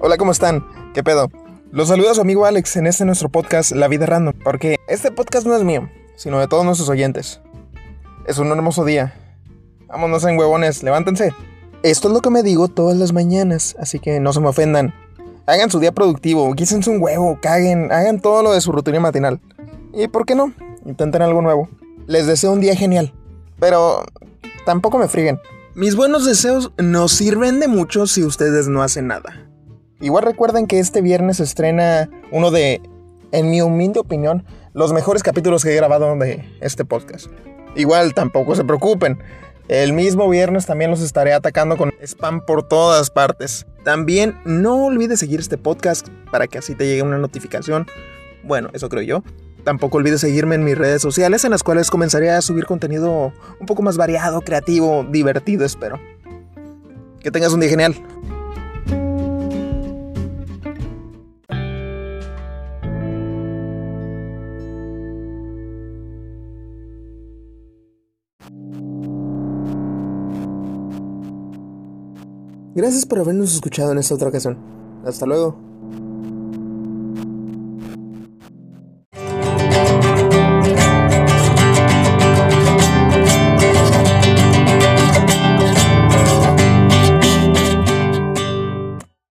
Hola, ¿cómo están? ¿Qué pedo? Los saluda su amigo Alex en este nuestro podcast La Vida Random, porque este podcast no es mío, sino de todos nuestros oyentes. Es un hermoso día. Vámonos en huevones, levántense. Esto es lo que me digo todas las mañanas, así que no se me ofendan. Hagan su día productivo, quísense un huevo, caguen, hagan todo lo de su rutina matinal. Y por qué no, intenten algo nuevo. Les deseo un día genial, pero tampoco me friguen. Mis buenos deseos no sirven de mucho si ustedes no hacen nada. Igual recuerden que este viernes se estrena uno de, en mi humilde opinión, los mejores capítulos que he grabado de este podcast. Igual tampoco se preocupen. El mismo viernes también los estaré atacando con spam por todas partes. También no olvides seguir este podcast para que así te llegue una notificación. Bueno, eso creo yo. Tampoco olvides seguirme en mis redes sociales en las cuales comenzaré a subir contenido un poco más variado, creativo, divertido, espero. Que tengas un día genial. Gracias por habernos escuchado en esta otra ocasión. Hasta luego.